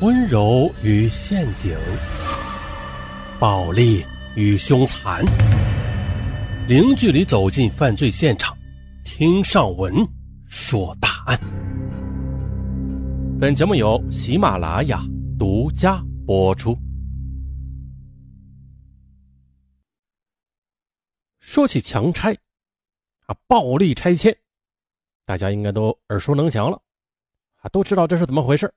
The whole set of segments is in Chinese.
温柔与陷阱，暴力与凶残，零距离走进犯罪现场，听上文说大案。本节目由喜马拉雅独家播出。说起强拆啊，暴力拆迁，大家应该都耳熟能详了啊，都知道这是怎么回事。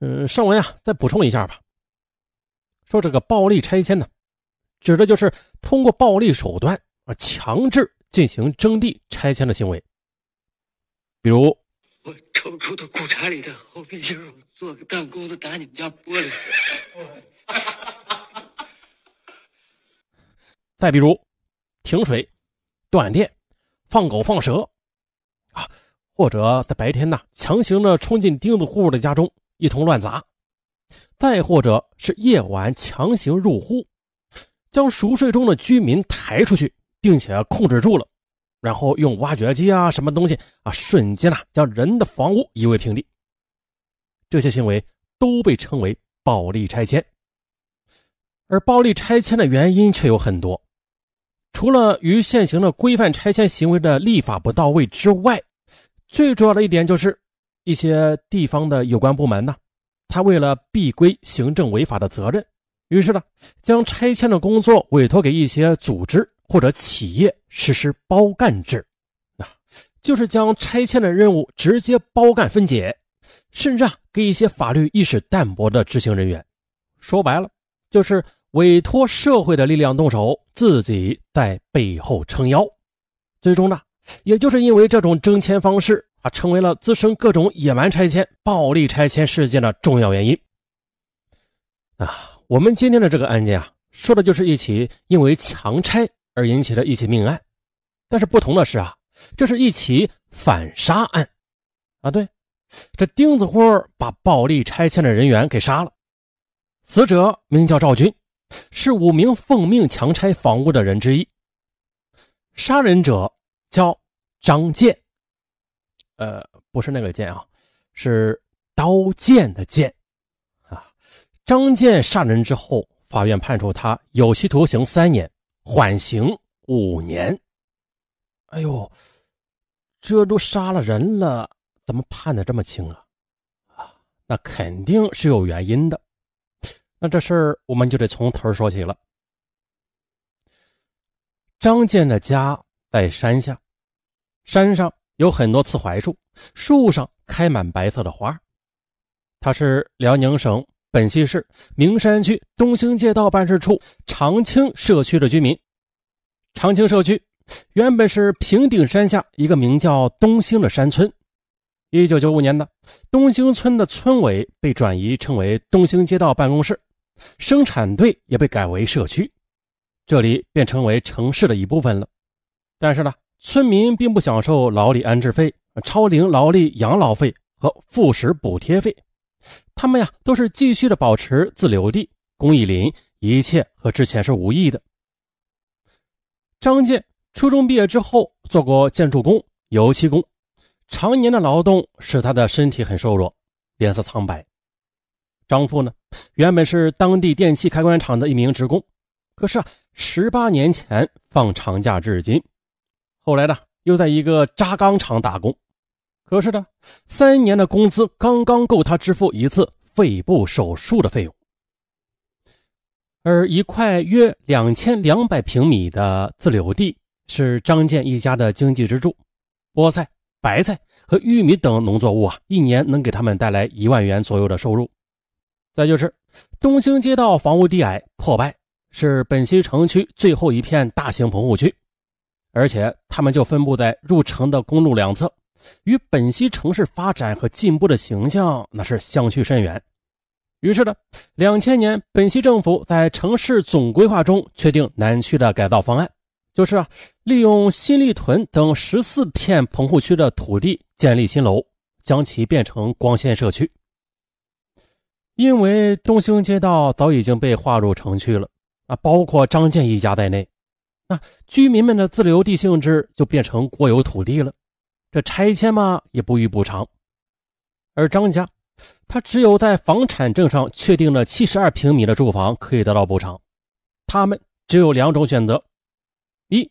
嗯，上文啊，再补充一下吧。说这个暴力拆迁呢，指的就是通过暴力手段啊，强制进行征地拆迁的行为。比如，我抽出的裤衩里的后备箱，做个弹弓子打你们家玻璃。再比如，停水、断电、放狗放蛇啊，或者在白天呢，强行的冲进钉子户的家中。一通乱砸，再或者是夜晚强行入户，将熟睡中的居民抬出去，并且控制住了，然后用挖掘机啊什么东西啊，瞬间啊将人的房屋夷为平地。这些行为都被称为暴力拆迁。而暴力拆迁的原因却有很多，除了与现行的规范拆迁行为的立法不到位之外，最主要的一点就是。一些地方的有关部门呢，他为了避规行政违法的责任，于是呢，将拆迁的工作委托给一些组织或者企业实施包干制，啊，就是将拆迁的任务直接包干分解，甚至啊，给一些法律意识淡薄的执行人员，说白了，就是委托社会的力量动手，自己在背后撑腰，最终呢，也就是因为这种征迁方式。啊，成为了滋生各种野蛮拆迁、暴力拆迁事件的重要原因。啊，我们今天的这个案件啊，说的就是一起因为强拆而引起的一起命案。但是不同的是啊，这是一起反杀案。啊，对，这钉子户把暴力拆迁的人员给杀了。死者名叫赵军，是五名奉命强拆房屋的人之一。杀人者叫张建。呃，不是那个剑啊，是刀剑的剑啊。张建杀人之后，法院判处他有期徒刑三年，缓刑五年。哎呦，这都杀了人了，怎么判的这么轻啊？啊，那肯定是有原因的。那这事儿我们就得从头说起了。张建的家在山下，山上。有很多刺槐树，树上开满白色的花。他是辽宁省本溪市名山区东兴街道办事处长青社区的居民。长青社区原本是平顶山下一个名叫东兴的山村。一九九五年的东兴村的村委被转移成为东兴街道办公室，生产队也被改为社区，这里便成为城市的一部分了。但是呢？村民并不享受劳力安置费、超龄劳力养老费和副食补贴费，他们呀都是继续的保持自留地、公益林，一切和之前是无异的。张建初中毕业之后做过建筑工、油漆工，常年的劳动使他的身体很瘦弱，脸色苍白。张父呢，原本是当地电器开关厂的一名职工，可是啊，十八年前放长假至今。后来呢，又在一个轧钢厂打工，可是呢，三年的工资刚刚够他支付一次肺部手术的费用。而一块约两千两百平米的自留地是张建一家的经济支柱，菠菜、白菜和玉米等农作物啊，一年能给他们带来一万元左右的收入。再就是东兴街道房屋低矮破败，是本溪城区最后一片大型棚户区。而且他们就分布在入城的公路两侧，与本溪城市发展和进步的形象那是相去甚远。于是呢，两千年本溪政府在城市总规划中确定南区的改造方案，就是啊，利用新立屯等十四片棚户区的土地建立新楼，将其变成光线社区。因为东兴街道早已经被划入城区了啊，包括张建一家在内。那居民们的自留地性质就变成国有土地了，这拆迁嘛也不予补偿。而张家他只有在房产证上确定了七十二平米的住房可以得到补偿。他们只有两种选择：一，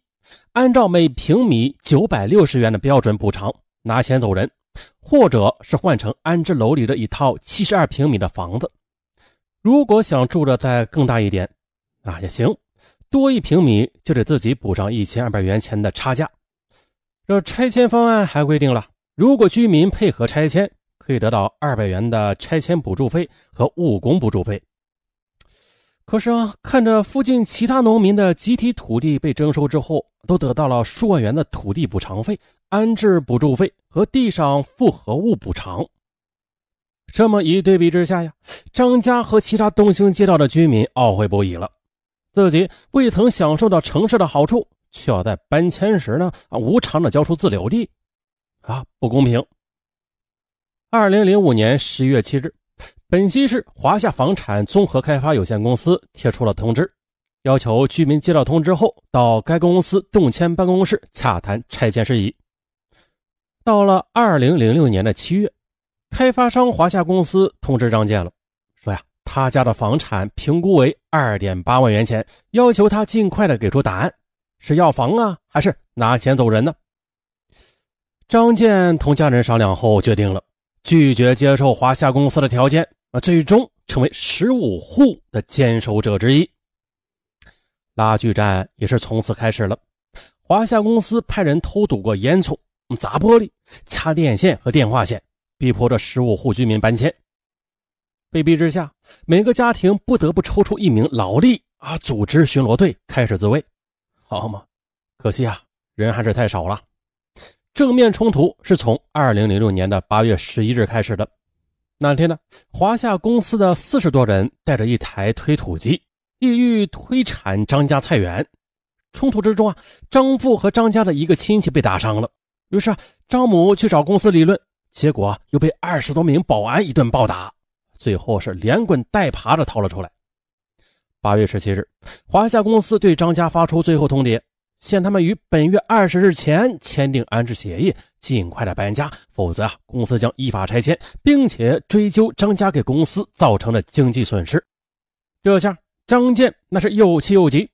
按照每平米九百六十元的标准补偿，拿钱走人；或者是换成安置楼里的一套七十二平米的房子。如果想住的再更大一点，啊也行，多一平米就得自己补上一千二百元钱的差价。这拆迁方案还规定了，如果居民配合拆迁，可以得到二百元的拆迁补助费和误工补助费。可是啊，看着附近其他农民的集体土地被征收之后，都得到了数万元的土地补偿费、安置补助费和地上复合物补偿。这么一对比之下呀，张家和其他东兴街道的居民懊悔不已了，自己未曾享受到城市的好处。却要在搬迁时呢无偿的交出自留地，啊不公平。二零零五年十一月七日，本溪市华夏房产综合开发有限公司贴出了通知，要求居民接到通知后到该公司动迁办公室洽谈拆迁事宜。到了二零零六年的七月，开发商华夏公司通知张建了，他家的房产评估为二点八万元钱，要求他尽快的给出答案。是要房啊，还是拿钱走人呢？张建同家人商量后，决定了拒绝接受华夏公司的条件，啊，最终成为十五户的坚守者之一。拉锯战也是从此开始了。华夏公司派人偷堵过烟囱、砸玻璃、掐电线和电话线，逼迫着十五户居民搬迁。被逼之下，每个家庭不得不抽出一名劳力啊，组织巡逻队，开始自卫。好嘛，可惜啊，人还是太少了。正面冲突是从二零零六年的八月十一日开始的。那天呢，华夏公司的四十多人带着一台推土机，意欲推铲张家菜园。冲突之中啊，张父和张家的一个亲戚被打伤了。于是啊，张母去找公司理论，结果又被二十多名保安一顿暴打，最后是连滚带爬的逃了出来。八月十七日，华夏公司对张家发出最后通牒，限他们于本月二十日前签订安置协议，尽快的搬家，否则啊，公司将依法拆迁，并且追究张家给公司造成的经济损失。这下张建那是又气又急，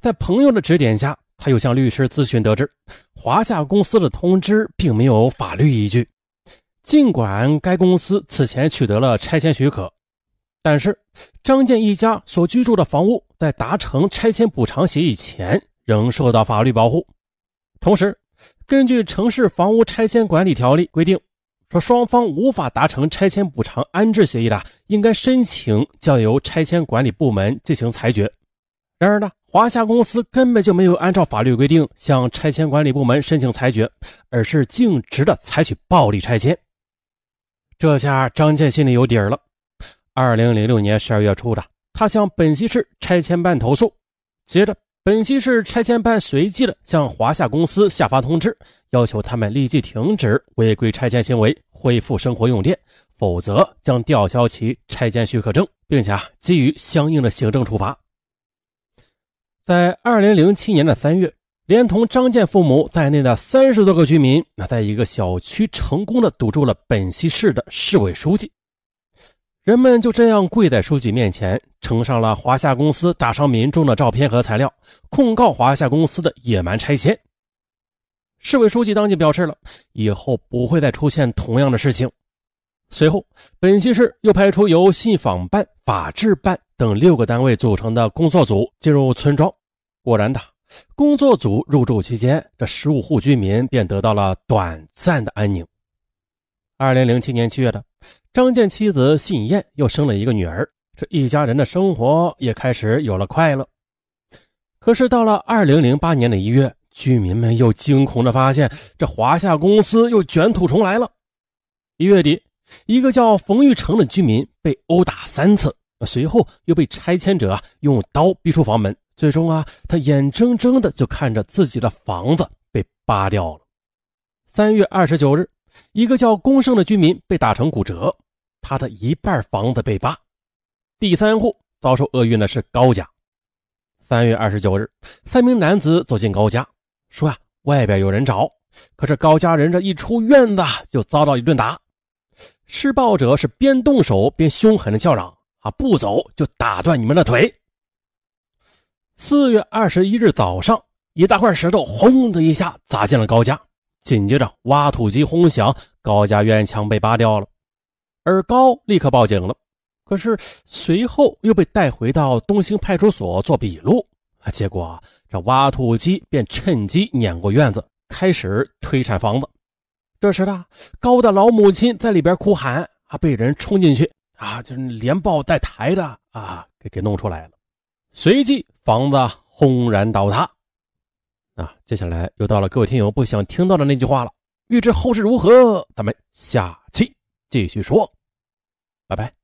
在朋友的指点下，他又向律师咨询，得知华夏公司的通知并没有法律依据，尽管该公司此前取得了拆迁许可。但是，张建一家所居住的房屋在达成拆迁补偿协议前仍受到法律保护。同时，根据《城市房屋拆迁管理条例》规定，说双方无法达成拆迁补偿安置协议的，应该申请交由拆迁管理部门进行裁决。然而呢，华夏公司根本就没有按照法律规定向拆迁管理部门申请裁决，而是径直的采取暴力拆迁。这下张建心里有底儿了。二零零六年十二月初的，他向本溪市拆迁办投诉，接着本溪市拆迁办随即的向华夏公司下发通知，要求他们立即停止违规拆迁行为，恢复生活用电，否则将吊销其拆迁许可证，并且啊给予相应的行政处罚。在二零零七年的三月，连同张建父母在内的三十多个居民，那在一个小区成功的堵住了本溪市的市委书记。人们就这样跪在书记面前，呈上了华夏公司打伤民众的照片和材料，控告华夏公司的野蛮拆迁。市委书记当即表示了，以后不会再出现同样的事情。随后，本溪市又派出由信访办、法制办等六个单位组成的工作组进入村庄。果然的，工作组入住期间，这十五户居民便得到了短暂的安宁。二零零七年七月的。张建妻子信燕又生了一个女儿，这一家人的生活也开始有了快乐。可是到了二零零八年的一月，居民们又惊恐地发现，这华夏公司又卷土重来了。一月底，一个叫冯玉成的居民被殴打三次，随后又被拆迁者用刀逼出房门，最终啊，他眼睁睁的就看着自己的房子被扒掉了。三月二十九日，一个叫龚胜的居民被打成骨折。他的一半房子被扒，第三户遭受厄运的是高家。三月二十九日，三名男子走进高家，说呀，外边有人找。可是高家人这一出院子就遭到一顿打。施暴者是边动手边凶狠的叫嚷：“啊，不走就打断你们的腿！”四月二十一日早上，一大块石头轰的一下砸进了高家，紧接着挖土机轰响，高家院墙被扒掉了，而高立刻报警了。可是随后又被带回到东兴派出所做笔录，结果这挖土机便趁机碾过院子，开始推铲房子。这时呢，高的老母亲在里边哭喊，啊，被人冲进去，啊，就是连抱带抬的，啊，给给弄出来了。随即房子轰然倒塌。啊，接下来又到了各位听友不想听到的那句话了。欲知后事如何，咱们下期继续说。拜拜。